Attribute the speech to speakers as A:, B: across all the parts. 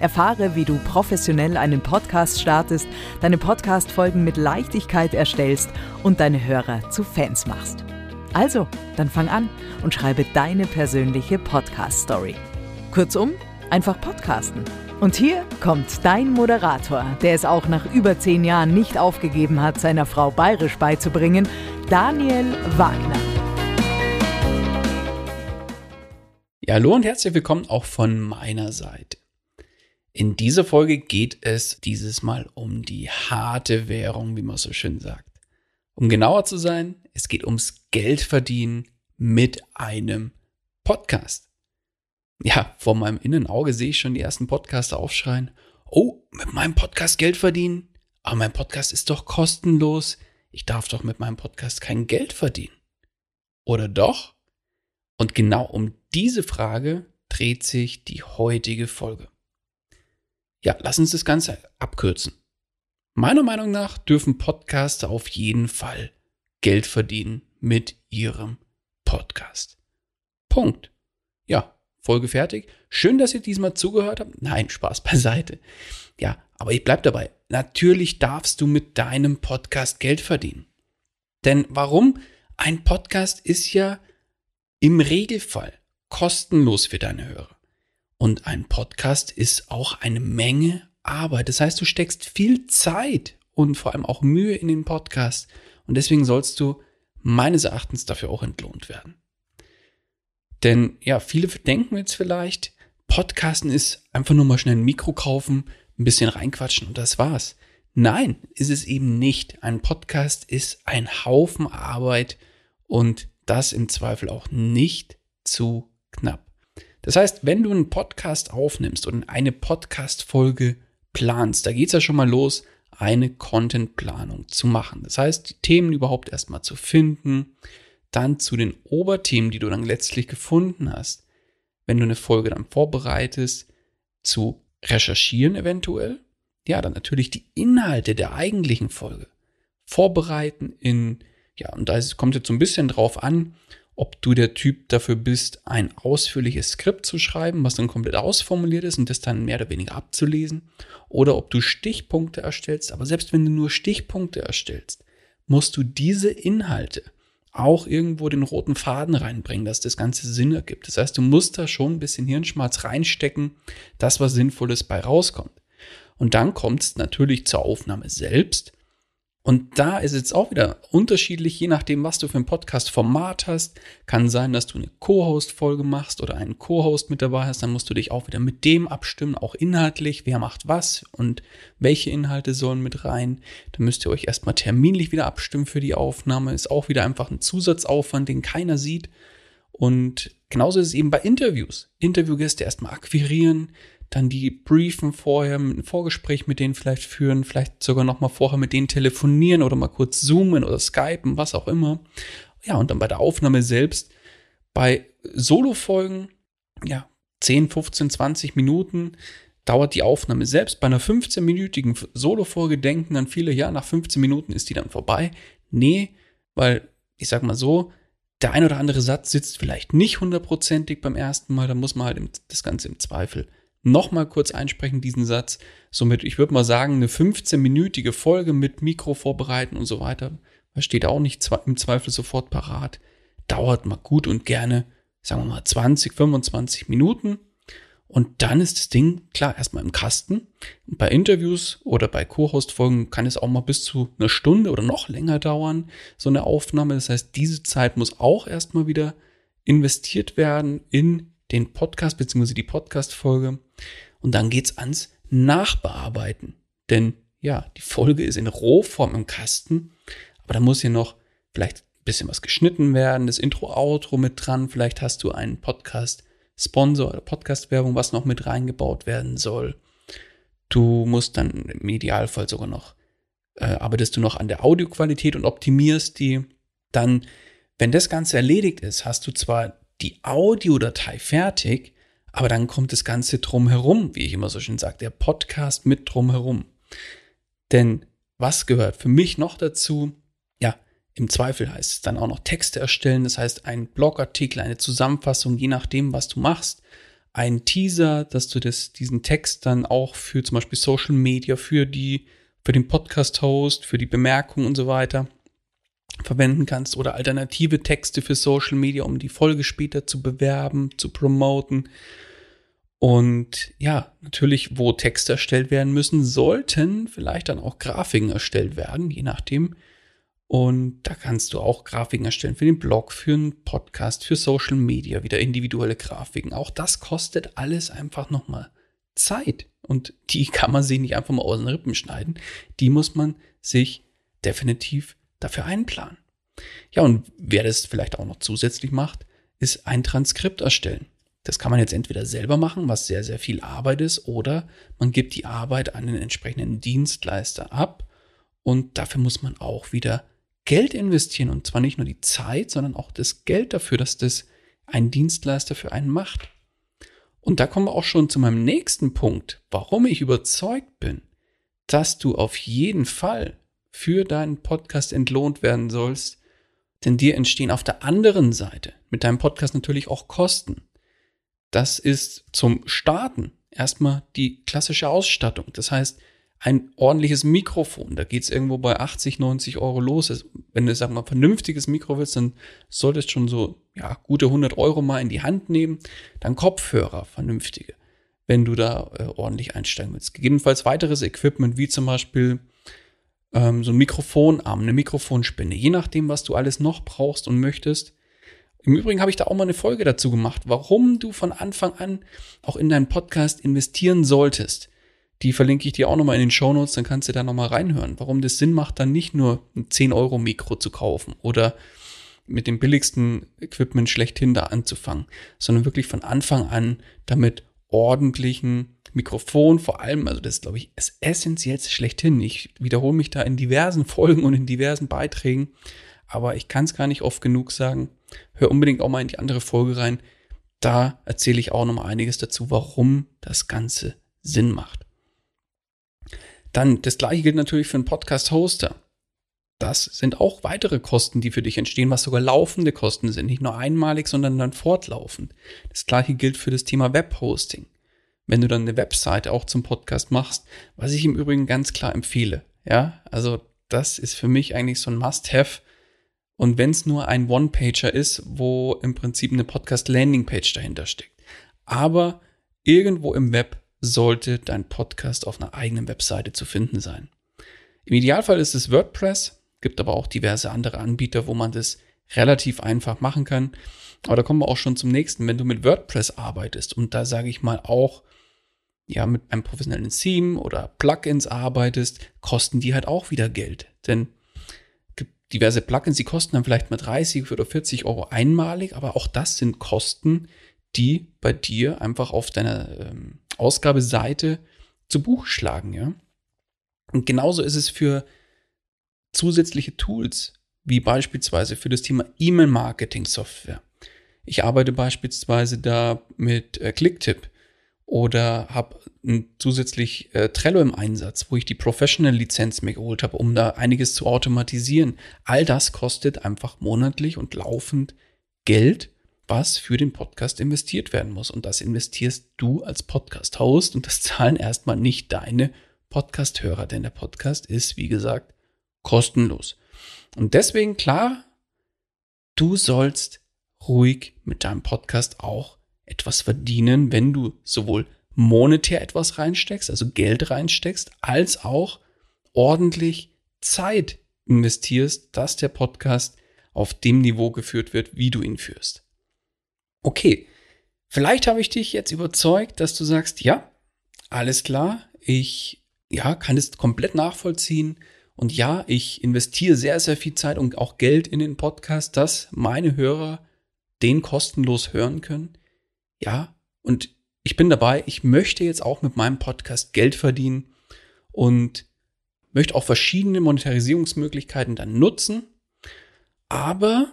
A: Erfahre, wie du professionell einen Podcast startest, deine Podcast-Folgen mit Leichtigkeit erstellst und deine Hörer zu Fans machst. Also, dann fang an und schreibe deine persönliche Podcast-Story. Kurzum, einfach podcasten. Und hier kommt dein Moderator, der es auch nach über zehn Jahren nicht aufgegeben hat, seiner Frau bayerisch beizubringen, Daniel Wagner.
B: Ja, hallo und herzlich willkommen auch von meiner Seite. In dieser Folge geht es dieses Mal um die harte Währung, wie man so schön sagt. Um genauer zu sein, es geht ums Geldverdienen mit einem Podcast. Ja, vor meinem Innenauge sehe ich schon die ersten Podcaster aufschreien. Oh, mit meinem Podcast Geld verdienen? Aber mein Podcast ist doch kostenlos. Ich darf doch mit meinem Podcast kein Geld verdienen. Oder doch? Und genau um diese Frage dreht sich die heutige Folge. Ja, lass uns das Ganze abkürzen. Meiner Meinung nach dürfen Podcaster auf jeden Fall Geld verdienen mit ihrem Podcast. Punkt. Ja, Folge fertig. Schön, dass ihr diesmal zugehört habt. Nein, Spaß beiseite. Ja, aber ich bleib dabei. Natürlich darfst du mit deinem Podcast Geld verdienen. Denn warum? Ein Podcast ist ja im Regelfall kostenlos für deine Hörer. Und ein Podcast ist auch eine Menge Arbeit. Das heißt, du steckst viel Zeit und vor allem auch Mühe in den Podcast. Und deswegen sollst du meines Erachtens dafür auch entlohnt werden. Denn ja, viele denken jetzt vielleicht, Podcasten ist einfach nur mal schnell ein Mikro kaufen, ein bisschen reinquatschen und das war's. Nein, ist es eben nicht. Ein Podcast ist ein Haufen Arbeit und das im Zweifel auch nicht zu knapp. Das heißt, wenn du einen Podcast aufnimmst und eine Podcast-Folge planst, da geht es ja schon mal los, eine Content-Planung zu machen. Das heißt, die Themen überhaupt erstmal zu finden, dann zu den Oberthemen, die du dann letztlich gefunden hast, wenn du eine Folge dann vorbereitest, zu recherchieren eventuell, ja, dann natürlich die Inhalte der eigentlichen Folge vorbereiten in, ja, und da kommt jetzt so ein bisschen drauf an, ob du der Typ dafür bist, ein ausführliches Skript zu schreiben, was dann komplett ausformuliert ist und das dann mehr oder weniger abzulesen, oder ob du Stichpunkte erstellst. Aber selbst wenn du nur Stichpunkte erstellst, musst du diese Inhalte auch irgendwo den roten Faden reinbringen, dass das Ganze Sinn ergibt. Das heißt, du musst da schon ein bisschen Hirnschmalz reinstecken, dass was Sinnvolles bei rauskommt. Und dann kommt es natürlich zur Aufnahme selbst. Und da ist es auch wieder unterschiedlich, je nachdem, was du für ein Podcast-Format hast. Kann sein, dass du eine Co-Host-Folge machst oder einen Co-Host mit dabei hast. Dann musst du dich auch wieder mit dem abstimmen, auch inhaltlich. Wer macht was und welche Inhalte sollen mit rein. Dann müsst ihr euch erstmal terminlich wieder abstimmen für die Aufnahme. Ist auch wieder einfach ein Zusatzaufwand, den keiner sieht. Und genauso ist es eben bei Interviews. Interviewgäste erstmal akquirieren, dann die briefen vorher, ein Vorgespräch mit denen vielleicht führen, vielleicht sogar noch mal vorher mit denen telefonieren oder mal kurz zoomen oder skypen, was auch immer. Ja, und dann bei der Aufnahme selbst, bei Solo-Folgen, ja, 10, 15, 20 Minuten dauert die Aufnahme selbst. Bei einer 15-minütigen Solo-Folge denken dann viele, ja, nach 15 Minuten ist die dann vorbei. Nee, weil ich sag mal so, Der ein oder andere Satz sitzt vielleicht nicht hundertprozentig beim ersten Mal, da muss man halt das Ganze im Zweifel nochmal kurz einsprechen, diesen Satz. Somit, ich würde mal sagen, eine 15-minütige Folge mit Mikro vorbereiten und so weiter. Das steht auch nicht im Zweifel sofort parat. Dauert mal gut und gerne, sagen wir mal, 20, 25 Minuten. Und dann ist das Ding, klar, erstmal im Kasten. Bei Interviews oder bei Co-Host-Folgen kann es auch mal bis zu einer Stunde oder noch länger dauern, so eine Aufnahme. Das heißt, diese Zeit muss auch erstmal wieder investiert werden in den Podcast bzw. die Podcast-Folge. Und dann geht's ans Nachbearbeiten. Denn ja, die Folge ist in Rohform im Kasten, aber da muss hier noch vielleicht ein bisschen was geschnitten werden, das Intro, Outro mit dran, vielleicht hast du einen Podcast-Sponsor oder Podcast-Werbung, was noch mit reingebaut werden soll. Du musst dann im Idealfall sogar noch, äh, arbeitest du noch an der Audioqualität und optimierst die. Dann, wenn das Ganze erledigt ist, hast du zwar die Audiodatei fertig, aber dann kommt das Ganze drumherum, wie ich immer so schön sage, der Podcast mit drumherum. Denn was gehört für mich noch dazu? Ja, im Zweifel heißt es dann auch noch Texte erstellen, das heißt ein Blogartikel, eine Zusammenfassung, je nachdem, was du machst. Ein Teaser, dass du das, diesen Text dann auch für zum Beispiel Social Media, für die, für den Podcast-Host, für die Bemerkung und so weiter verwenden kannst oder alternative Texte für Social Media, um die Folge später zu bewerben, zu promoten. Und ja, natürlich, wo Texte erstellt werden müssen, sollten vielleicht dann auch Grafiken erstellt werden, je nachdem. Und da kannst du auch Grafiken erstellen für den Blog, für einen Podcast, für Social Media, wieder individuelle Grafiken. Auch das kostet alles einfach nochmal Zeit. Und die kann man sich nicht einfach mal aus den Rippen schneiden. Die muss man sich definitiv dafür einplanen. Ja, und wer das vielleicht auch noch zusätzlich macht, ist ein Transkript erstellen. Das kann man jetzt entweder selber machen, was sehr, sehr viel Arbeit ist, oder man gibt die Arbeit an den entsprechenden Dienstleister ab und dafür muss man auch wieder Geld investieren und zwar nicht nur die Zeit, sondern auch das Geld dafür, dass das ein Dienstleister für einen macht. Und da kommen wir auch schon zu meinem nächsten Punkt, warum ich überzeugt bin, dass du auf jeden Fall für deinen Podcast entlohnt werden sollst, denn dir entstehen auf der anderen Seite mit deinem Podcast natürlich auch Kosten. Das ist zum Starten erstmal die klassische Ausstattung. Das heißt, ein ordentliches Mikrofon, da geht es irgendwo bei 80, 90 Euro los. Wenn du, sagen wir, ein vernünftiges Mikro willst, dann solltest du schon so, ja, gute 100 Euro mal in die Hand nehmen. Dann Kopfhörer, vernünftige, wenn du da äh, ordentlich einsteigen willst. Gegebenenfalls weiteres Equipment, wie zum Beispiel ähm, so ein Mikrofonarm, eine Mikrofonspinne, je nachdem, was du alles noch brauchst und möchtest. Im Übrigen habe ich da auch mal eine Folge dazu gemacht, warum du von Anfang an auch in deinen Podcast investieren solltest. Die verlinke ich dir auch nochmal in den Show Notes, dann kannst du da nochmal reinhören, warum das Sinn macht, dann nicht nur ein 10-Euro-Mikro zu kaufen oder mit dem billigsten Equipment schlechthin da anzufangen, sondern wirklich von Anfang an damit ordentlichen Mikrofon vor allem, also das ist, glaube ich, das Essentiellste schlechthin. Ich wiederhole mich da in diversen Folgen und in diversen Beiträgen, aber ich kann es gar nicht oft genug sagen. Hör unbedingt auch mal in die andere Folge rein. Da erzähle ich auch noch mal einiges dazu, warum das Ganze Sinn macht. Dann, das gleiche gilt natürlich für einen Podcast-Hoster. Das sind auch weitere Kosten, die für dich entstehen, was sogar laufende Kosten sind. Nicht nur einmalig, sondern dann fortlaufend. Das gleiche gilt für das Thema Webhosting wenn du dann eine Webseite auch zum Podcast machst, was ich im Übrigen ganz klar empfehle. Ja, also das ist für mich eigentlich so ein Must-Have. Und wenn es nur ein One-Pager ist, wo im Prinzip eine Podcast-Landing-Page dahinter steckt. Aber irgendwo im Web sollte dein Podcast auf einer eigenen Webseite zu finden sein. Im Idealfall ist es WordPress, gibt aber auch diverse andere Anbieter, wo man das relativ einfach machen kann. Aber da kommen wir auch schon zum nächsten. Wenn du mit WordPress arbeitest und da sage ich mal auch ja mit einem professionellen Theme oder Plugins arbeitest, kosten die halt auch wieder Geld. Denn diverse Plugins, die kosten dann vielleicht mal 30 oder 40 Euro einmalig, aber auch das sind Kosten, die bei dir einfach auf deiner ähm, Ausgabeseite zu Buch schlagen, ja. Und genauso ist es für zusätzliche Tools, wie beispielsweise für das Thema E-Mail-Marketing-Software. Ich arbeite beispielsweise da mit äh, Clicktip oder habe zusätzlich äh, Trello im Einsatz, wo ich die Professional-Lizenz mir geholt habe, um da einiges zu automatisieren. All das kostet einfach monatlich und laufend Geld, was für den Podcast investiert werden muss. Und das investierst du als Podcast-Host und das zahlen erstmal nicht deine Podcast-Hörer, denn der Podcast ist, wie gesagt, kostenlos. Und deswegen klar, du sollst ruhig mit deinem Podcast auch etwas verdienen, wenn du sowohl monetär etwas reinsteckst, also Geld reinsteckst, als auch ordentlich Zeit investierst, dass der Podcast auf dem Niveau geführt wird, wie du ihn führst. Okay, vielleicht habe ich dich jetzt überzeugt, dass du sagst, ja, alles klar, ich ja, kann es komplett nachvollziehen und ja, ich investiere sehr, sehr viel Zeit und auch Geld in den Podcast, dass meine Hörer den kostenlos hören können. Ja, und ich bin dabei, ich möchte jetzt auch mit meinem Podcast Geld verdienen und möchte auch verschiedene Monetarisierungsmöglichkeiten dann nutzen. Aber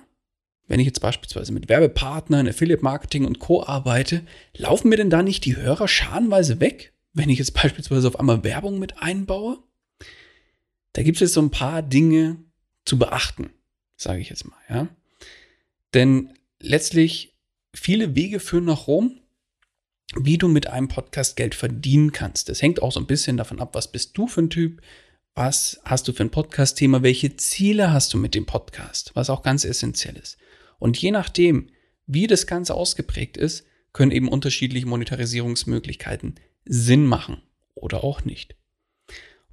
B: wenn ich jetzt beispielsweise mit Werbepartnern, Affiliate Marketing und Co. arbeite, laufen mir denn da nicht die Hörer scharenweise weg, wenn ich jetzt beispielsweise auf einmal Werbung mit einbaue? Da gibt es jetzt so ein paar Dinge zu beachten, sage ich jetzt mal, ja. Denn letztlich viele Wege führen nach Rom wie du mit einem Podcast Geld verdienen kannst. Das hängt auch so ein bisschen davon ab, was bist du für ein Typ, was hast du für ein Podcast-Thema, welche Ziele hast du mit dem Podcast, was auch ganz essentiell ist. Und je nachdem, wie das Ganze ausgeprägt ist, können eben unterschiedliche Monetarisierungsmöglichkeiten Sinn machen oder auch nicht.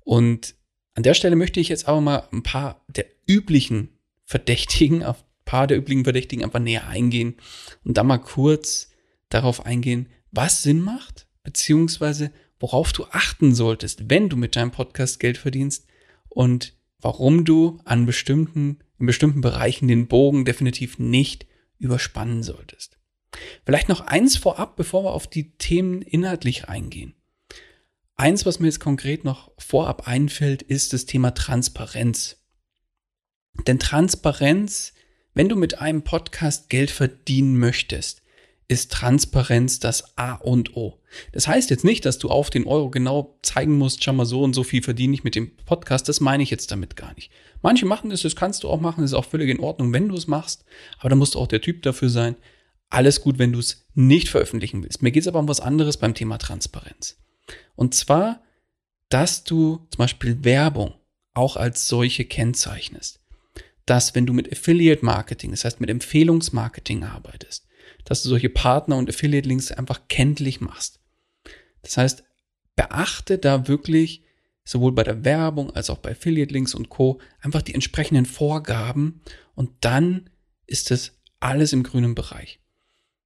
B: Und an der Stelle möchte ich jetzt aber mal ein paar der üblichen Verdächtigen, auf paar der üblichen Verdächtigen einfach näher eingehen und da mal kurz darauf eingehen, was Sinn macht, beziehungsweise worauf du achten solltest, wenn du mit deinem Podcast Geld verdienst und warum du an bestimmten, in bestimmten Bereichen den Bogen definitiv nicht überspannen solltest. Vielleicht noch eins vorab, bevor wir auf die Themen inhaltlich eingehen. Eins, was mir jetzt konkret noch vorab einfällt, ist das Thema Transparenz. Denn Transparenz, wenn du mit einem Podcast Geld verdienen möchtest, ist Transparenz das A und O. Das heißt jetzt nicht, dass du auf den Euro genau zeigen musst, schau mal so und so viel verdiene ich mit dem Podcast. Das meine ich jetzt damit gar nicht. Manche machen es, das kannst du auch machen, das ist auch völlig in Ordnung, wenn du es machst. Aber da musst du auch der Typ dafür sein. Alles gut, wenn du es nicht veröffentlichen willst. Mir geht es aber um was anderes beim Thema Transparenz. Und zwar, dass du zum Beispiel Werbung auch als solche kennzeichnest. Dass wenn du mit Affiliate Marketing, das heißt mit Empfehlungsmarketing arbeitest, dass du solche Partner- und Affiliate-Links einfach kenntlich machst. Das heißt, beachte da wirklich sowohl bei der Werbung als auch bei Affiliate-Links und Co. einfach die entsprechenden Vorgaben und dann ist es alles im grünen Bereich.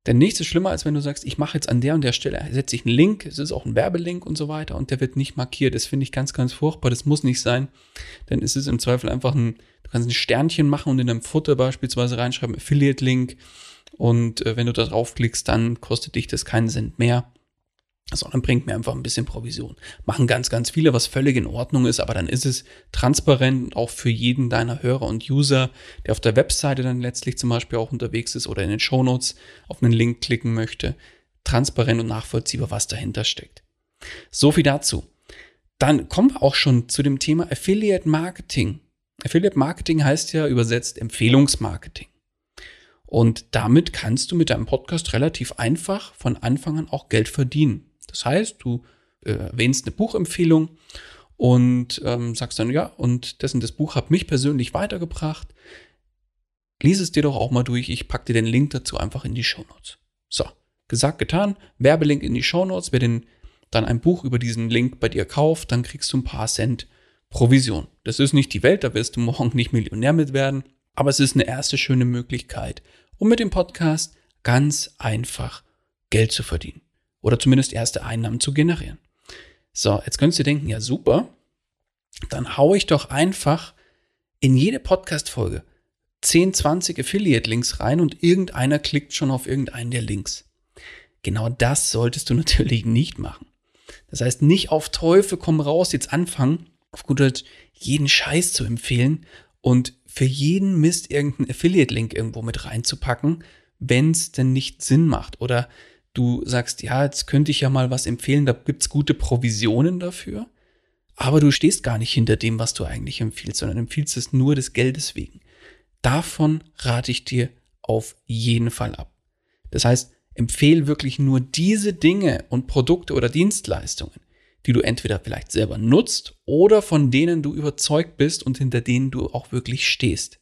B: Denn nichts ist schlimmer, als wenn du sagst, ich mache jetzt an der und der Stelle, setze ich einen Link, es ist auch ein Werbelink und so weiter und der wird nicht markiert. Das finde ich ganz, ganz furchtbar. Das muss nicht sein. Denn es ist im Zweifel einfach ein, du kannst ein Sternchen machen und in deinem Futter beispielsweise reinschreiben, Affiliate-Link und äh, wenn du da draufklickst, dann kostet dich das keinen Cent mehr, sondern bringt mir einfach ein bisschen Provision. Machen ganz, ganz viele, was völlig in Ordnung ist, aber dann ist es transparent auch für jeden deiner Hörer und User, der auf der Webseite dann letztlich zum Beispiel auch unterwegs ist oder in den Shownotes auf einen Link klicken möchte, transparent und nachvollziehbar, was dahinter steckt. So viel dazu. Dann kommen wir auch schon zu dem Thema Affiliate Marketing. Affiliate Marketing heißt ja übersetzt Empfehlungsmarketing. Und damit kannst du mit deinem Podcast relativ einfach von Anfang an auch Geld verdienen. Das heißt, du äh, erwähnst eine Buchempfehlung und ähm, sagst dann, ja, und dessen das Buch hat mich persönlich weitergebracht. Lies es dir doch auch mal durch. Ich packe dir den Link dazu einfach in die Shownotes. So, gesagt, getan. Werbelink in die Shownotes. Wer denn dann ein Buch über diesen Link bei dir kauft, dann kriegst du ein paar Cent Provision. Das ist nicht die Welt, da wirst du morgen nicht Millionär mit werden. Aber es ist eine erste schöne Möglichkeit, um mit dem Podcast ganz einfach Geld zu verdienen. Oder zumindest erste Einnahmen zu generieren. So, jetzt könntest du denken, ja super, dann haue ich doch einfach in jede Podcast-Folge 10, 20 Affiliate-Links rein und irgendeiner klickt schon auf irgendeinen der Links. Genau das solltest du natürlich nicht machen. Das heißt, nicht auf Teufel komm raus, jetzt anfangen, auf gut Deutsch jeden Scheiß zu empfehlen und für jeden Mist irgendeinen Affiliate-Link irgendwo mit reinzupacken, wenn es denn nicht Sinn macht. Oder du sagst, ja, jetzt könnte ich ja mal was empfehlen, da gibt's gute Provisionen dafür, aber du stehst gar nicht hinter dem, was du eigentlich empfiehlst, sondern empfiehlst es nur des Geldes wegen. Davon rate ich dir auf jeden Fall ab. Das heißt, empfehle wirklich nur diese Dinge und Produkte oder Dienstleistungen, die du entweder vielleicht selber nutzt oder von denen du überzeugt bist und hinter denen du auch wirklich stehst.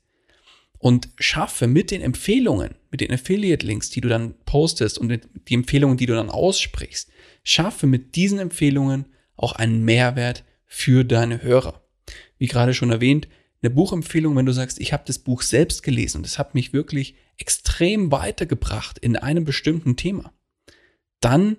B: Und schaffe mit den Empfehlungen, mit den Affiliate-Links, die du dann postest und die Empfehlungen, die du dann aussprichst, schaffe mit diesen Empfehlungen auch einen Mehrwert für deine Hörer. Wie gerade schon erwähnt, eine Buchempfehlung, wenn du sagst, ich habe das Buch selbst gelesen und es hat mich wirklich extrem weitergebracht in einem bestimmten Thema, dann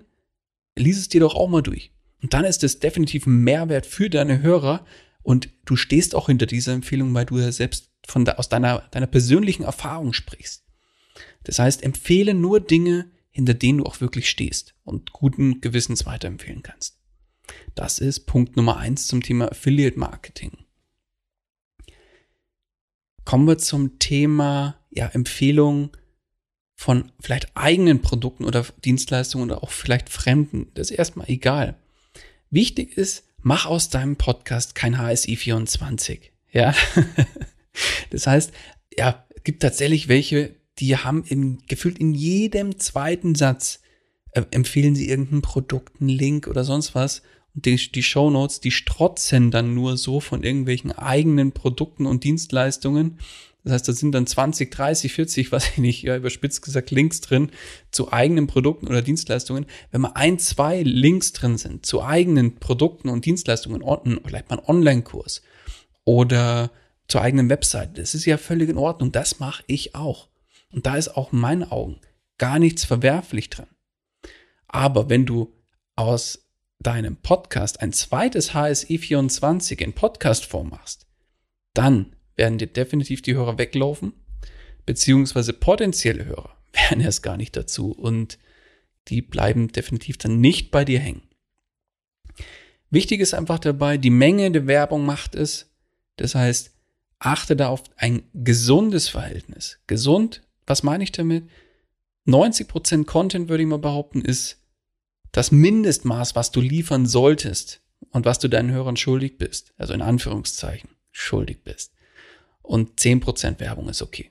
B: lies es dir doch auch mal durch. Und dann ist es definitiv ein Mehrwert für deine Hörer und du stehst auch hinter dieser Empfehlung, weil du ja selbst von da, aus deiner, deiner persönlichen Erfahrung sprichst. Das heißt, empfehle nur Dinge, hinter denen du auch wirklich stehst und guten Gewissens weiterempfehlen kannst. Das ist Punkt Nummer eins zum Thema Affiliate Marketing. Kommen wir zum Thema ja, Empfehlung von vielleicht eigenen Produkten oder Dienstleistungen oder auch vielleicht Fremden. Das ist erstmal egal. Wichtig ist, mach aus deinem Podcast kein HSI 24. Ja. das heißt, ja, gibt tatsächlich welche, die haben in, gefühlt in jedem zweiten Satz äh, empfehlen sie irgendein Produkt, einen Link oder sonst was. Und die, die Show Notes, die strotzen dann nur so von irgendwelchen eigenen Produkten und Dienstleistungen. Das heißt, da sind dann 20, 30, 40, was ich nicht, ja, überspitzt gesagt, Links drin zu eigenen Produkten oder Dienstleistungen. Wenn mal ein, zwei Links drin sind zu eigenen Produkten und Dienstleistungen, vielleicht mal ein Online-Kurs oder zur eigenen Website, das ist ja völlig in Ordnung. Das mache ich auch. Und da ist auch in meinen Augen gar nichts verwerflich dran. Aber wenn du aus deinem Podcast ein zweites HSE 24 in Podcastform machst, dann werden dir definitiv die Hörer weglaufen, beziehungsweise potenzielle Hörer werden erst gar nicht dazu und die bleiben definitiv dann nicht bei dir hängen. Wichtig ist einfach dabei, die Menge der Werbung macht es. Das heißt, achte da auf ein gesundes Verhältnis. Gesund was meine ich damit? 90% Content, würde ich mal behaupten, ist das Mindestmaß, was du liefern solltest und was du deinen Hörern schuldig bist. Also in Anführungszeichen schuldig bist. Und 10% Werbung ist okay.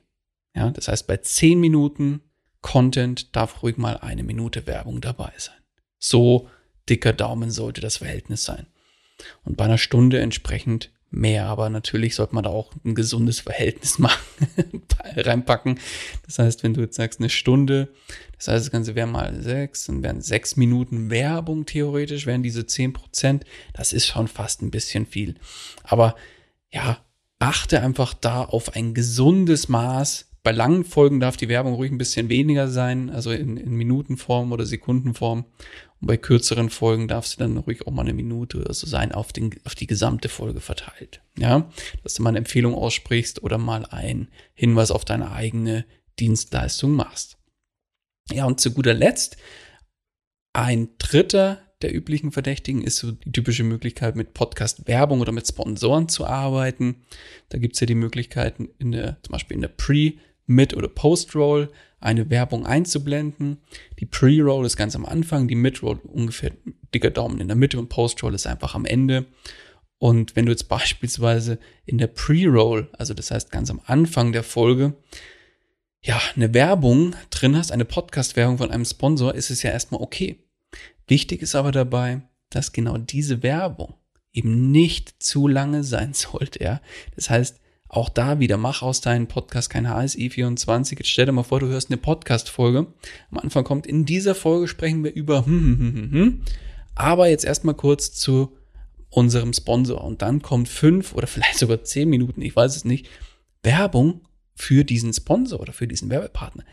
B: Ja, das heißt, bei 10 Minuten Content darf ruhig mal eine Minute Werbung dabei sein. So dicker Daumen sollte das Verhältnis sein. Und bei einer Stunde entsprechend mehr, aber natürlich sollte man da auch ein gesundes Verhältnis machen, reinpacken. Das heißt, wenn du jetzt sagst eine Stunde, das heißt, das Ganze wäre mal sechs, dann wären sechs Minuten Werbung theoretisch, wären diese zehn Prozent. Das ist schon fast ein bisschen viel. Aber ja, achte einfach da auf ein gesundes Maß. Bei langen Folgen darf die Werbung ruhig ein bisschen weniger sein, also in, in Minutenform oder Sekundenform. Und bei kürzeren Folgen darf sie dann ruhig auch mal eine Minute oder so sein auf, den, auf die gesamte Folge verteilt. Ja, dass du mal eine Empfehlung aussprichst oder mal einen Hinweis auf deine eigene Dienstleistung machst. Ja, und zu guter Letzt, ein dritter der üblichen Verdächtigen ist so die typische Möglichkeit, mit Podcast-Werbung oder mit Sponsoren zu arbeiten. Da gibt es ja die Möglichkeiten, in der, zum Beispiel in der Pre- Mid- oder Post-Roll eine Werbung einzublenden. Die Pre-Roll ist ganz am Anfang, die Mid-Roll ungefähr dicker Daumen in der Mitte und Post-Roll ist einfach am Ende. Und wenn du jetzt beispielsweise in der Pre-Roll, also das heißt ganz am Anfang der Folge, ja, eine Werbung drin hast, eine Podcast-Werbung von einem Sponsor, ist es ja erstmal okay. Wichtig ist aber dabei, dass genau diese Werbung eben nicht zu lange sein sollte, ja. Das heißt, auch da wieder, mach aus deinem Podcast kein HSI24. Jetzt stell dir mal vor, du hörst eine Podcast-Folge. Am Anfang kommt, in dieser Folge sprechen wir über hm, hm, hm, hm, hm. Aber jetzt erstmal kurz zu unserem Sponsor. Und dann kommt fünf oder vielleicht sogar zehn Minuten, ich weiß es nicht, Werbung für diesen Sponsor oder für diesen Werbepartner.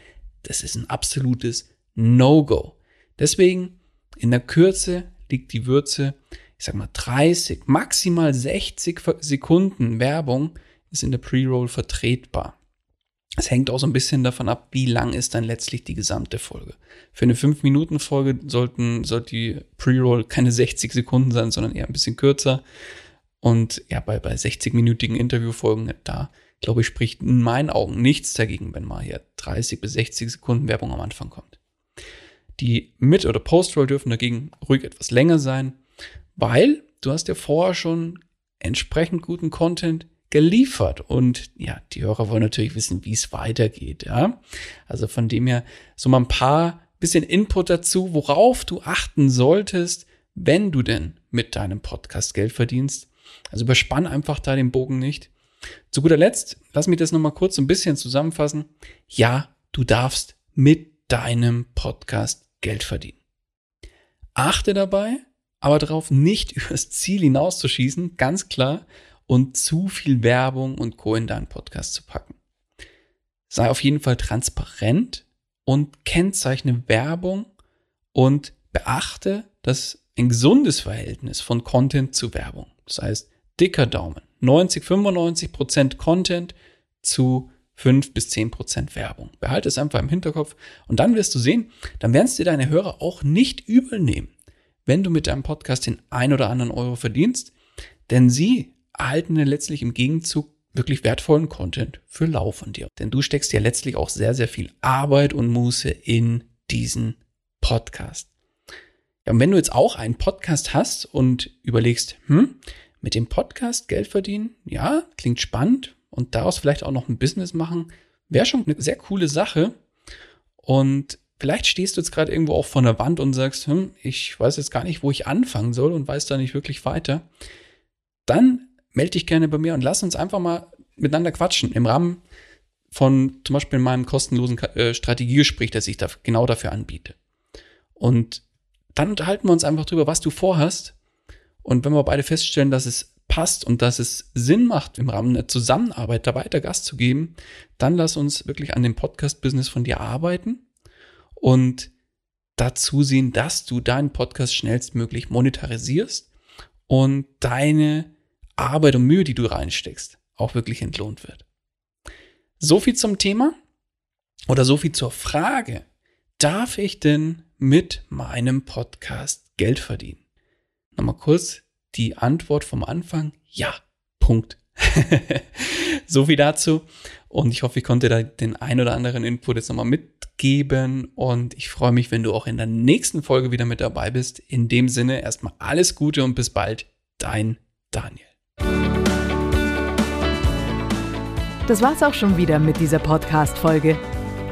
B: Das ist ein absolutes No-Go. Deswegen in der Kürze liegt die Würze, ich sag mal 30, maximal 60 Sekunden Werbung ist in der Pre-Roll vertretbar. Es hängt auch so ein bisschen davon ab, wie lang ist dann letztlich die gesamte Folge. Für eine 5-Minuten-Folge sollten, sollte die Pre-Roll keine 60 Sekunden sein, sondern eher ein bisschen kürzer. Und ja, bei, bei 60-minütigen Interviewfolgen, da glaube ich, spricht in meinen Augen nichts dagegen, wenn mal hier 30 bis 60 Sekunden Werbung am Anfang kommt. Die Mid- oder Post-Roll dürfen dagegen ruhig etwas länger sein, weil du hast ja vorher schon entsprechend guten Content geliefert. Und ja, die Hörer wollen natürlich wissen, wie es weitergeht. Ja? Also von dem her so mal ein paar bisschen Input dazu, worauf du achten solltest, wenn du denn mit deinem Podcast Geld verdienst. Also überspann einfach da den Bogen nicht. Zu guter Letzt, lass mich das nochmal kurz ein bisschen zusammenfassen. Ja, du darfst mit deinem Podcast Geld verdienen. Achte dabei aber darauf, nicht übers Ziel hinauszuschießen, ganz klar, und zu viel Werbung und Co. in deinen Podcast zu packen. Sei auf jeden Fall transparent und kennzeichne Werbung und beachte das ein gesundes Verhältnis von Content zu Werbung. Das heißt, dicker Daumen. 90, 95 Prozent Content zu 5 bis 10 Prozent Werbung. Behalte es einfach im Hinterkopf und dann wirst du sehen, dann werden es dir deine Hörer auch nicht übel nehmen, wenn du mit deinem Podcast den ein oder anderen Euro verdienst, denn sie erhalten ja letztlich im Gegenzug wirklich wertvollen Content für lau von dir. Denn du steckst ja letztlich auch sehr, sehr viel Arbeit und Muße in diesen Podcast. Ja, und wenn du jetzt auch einen Podcast hast und überlegst, hm, mit dem Podcast Geld verdienen, ja, klingt spannend und daraus vielleicht auch noch ein Business machen, wäre schon eine sehr coole Sache. Und vielleicht stehst du jetzt gerade irgendwo auch vor der Wand und sagst, hm, ich weiß jetzt gar nicht, wo ich anfangen soll und weiß da nicht wirklich weiter. Dann melde dich gerne bei mir und lass uns einfach mal miteinander quatschen im Rahmen von zum Beispiel meinem kostenlosen äh, Strategiegespräch, das ich da genau dafür anbiete. Und dann unterhalten wir uns einfach drüber, was du vorhast. Und wenn wir beide feststellen, dass es passt und dass es Sinn macht, im Rahmen der Zusammenarbeit da weiter Gas zu geben, dann lass uns wirklich an dem Podcast-Business von dir arbeiten und dazu sehen, dass du deinen Podcast schnellstmöglich monetarisierst und deine Arbeit und Mühe, die du reinsteckst, auch wirklich entlohnt wird. So viel zum Thema oder so viel zur Frage, darf ich denn mit meinem Podcast Geld verdienen? Nochmal kurz die Antwort vom Anfang, ja, Punkt. so viel dazu. Und ich hoffe, ich konnte da den ein oder anderen Input jetzt nochmal mitgeben. Und ich freue mich, wenn du auch in der nächsten Folge wieder mit dabei bist. In dem Sinne erstmal alles Gute und bis bald. Dein Daniel.
A: Das war's auch schon wieder mit dieser Podcast-Folge.